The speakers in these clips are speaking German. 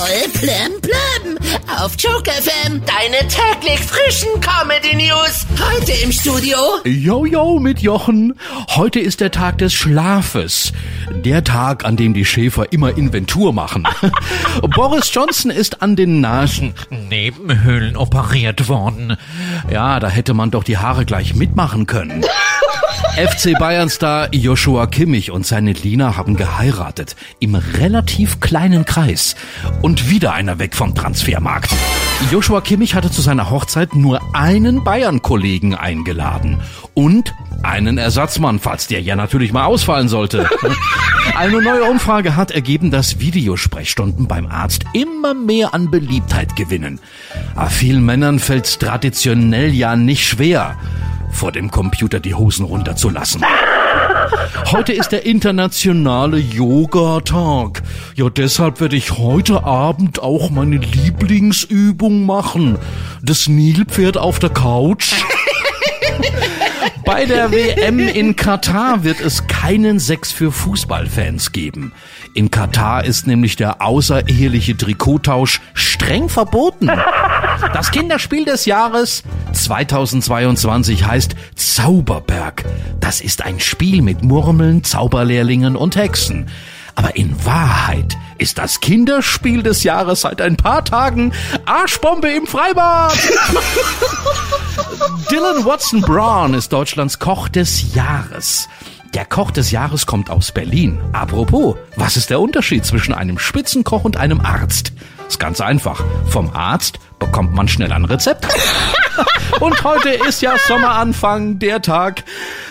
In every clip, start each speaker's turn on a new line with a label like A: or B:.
A: Voll plemplem auf Joke FM.
B: Deine täglich frischen Comedy News.
A: Heute im Studio
C: Jojo mit Jochen. Heute ist der Tag des Schlafes. Der Tag, an dem die Schäfer immer Inventur machen. Boris Johnson ist an den Nasennebenhöhlen operiert worden. Ja, da hätte man doch die Haare gleich mitmachen können. FC Bayern-Star Joshua Kimmich und seine Lina haben geheiratet. Im relativ kleinen Kreis. Und wieder einer weg vom Transfermarkt. Joshua Kimmich hatte zu seiner Hochzeit nur einen Bayern-Kollegen eingeladen. Und einen Ersatzmann, falls der ja natürlich mal ausfallen sollte. Eine neue Umfrage hat ergeben, dass Videosprechstunden beim Arzt immer mehr an Beliebtheit gewinnen. Aber vielen Männern fällt es traditionell ja nicht schwer vor dem Computer die Hosen runterzulassen. Heute ist der internationale Yoga-Tag. Ja, deshalb werde ich heute Abend auch meine Lieblingsübung machen. Das Nilpferd auf der Couch. Bei der WM in Katar wird es keinen Sex für Fußballfans geben. In Katar ist nämlich der außereheliche Trikottausch streng verboten. Das Kinderspiel des Jahres 2022 heißt Zauberberg. Das ist ein Spiel mit Murmeln, Zauberlehrlingen und Hexen. Aber in Wahrheit ist das Kinderspiel des Jahres seit ein paar Tagen Arschbombe im Freibad. Dylan Watson Brown ist Deutschlands Koch des Jahres. Der Koch des Jahres kommt aus Berlin. Apropos, was ist der Unterschied zwischen einem Spitzenkoch und einem Arzt? Ist ganz einfach. Vom Arzt bekommt man schnell ein Rezept. Und heute ist ja Sommeranfang, der Tag,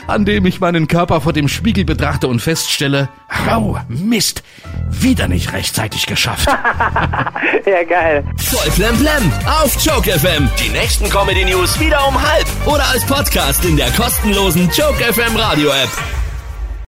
C: an dem ich meinen Körper vor dem Spiegel betrachte und feststelle, oh, Mist, wieder nicht rechtzeitig geschafft.
D: Ja, geil.
B: Voll plemplem auf Joke FM. Die nächsten Comedy News wieder um halb oder als Podcast in der kostenlosen Joke FM Radio App.